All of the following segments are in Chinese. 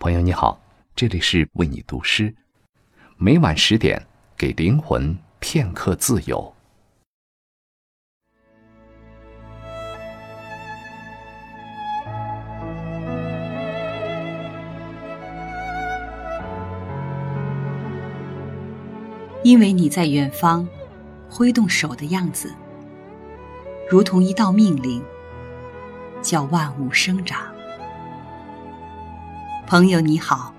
朋友你好，这里是为你读诗，每晚十点给灵魂片刻自由。因为你在远方，挥动手的样子，如同一道命令，叫万物生长。朋友你好，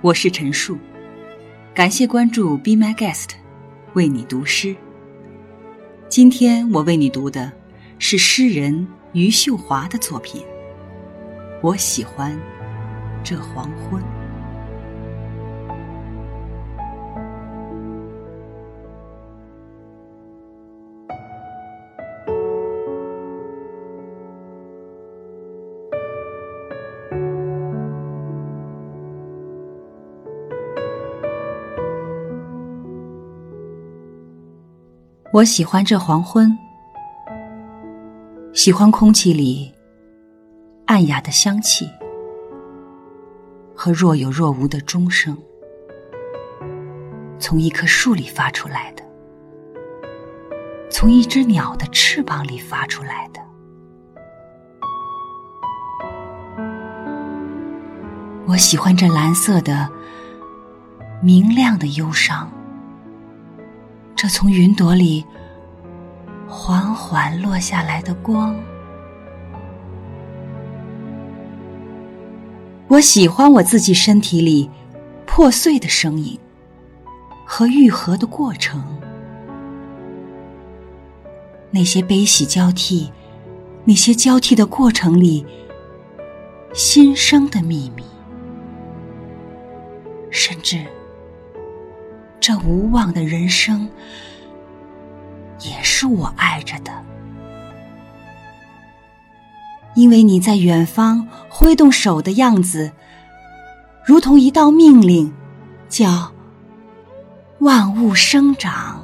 我是陈树，感谢关注 Be My Guest，为你读诗。今天我为你读的是诗人余秀华的作品。我喜欢这黄昏。我喜欢这黄昏，喜欢空气里暗哑的香气和若有若无的钟声，从一棵树里发出来的，从一只鸟的翅膀里发出来的。我喜欢这蓝色的明亮的忧伤。这从云朵里缓缓落下来的光，我喜欢我自己身体里破碎的声音和愈合的过程，那些悲喜交替，那些交替的过程里新生的秘密，甚至。这无望的人生，也是我爱着的，因为你在远方挥动手的样子，如同一道命令，叫万物生长。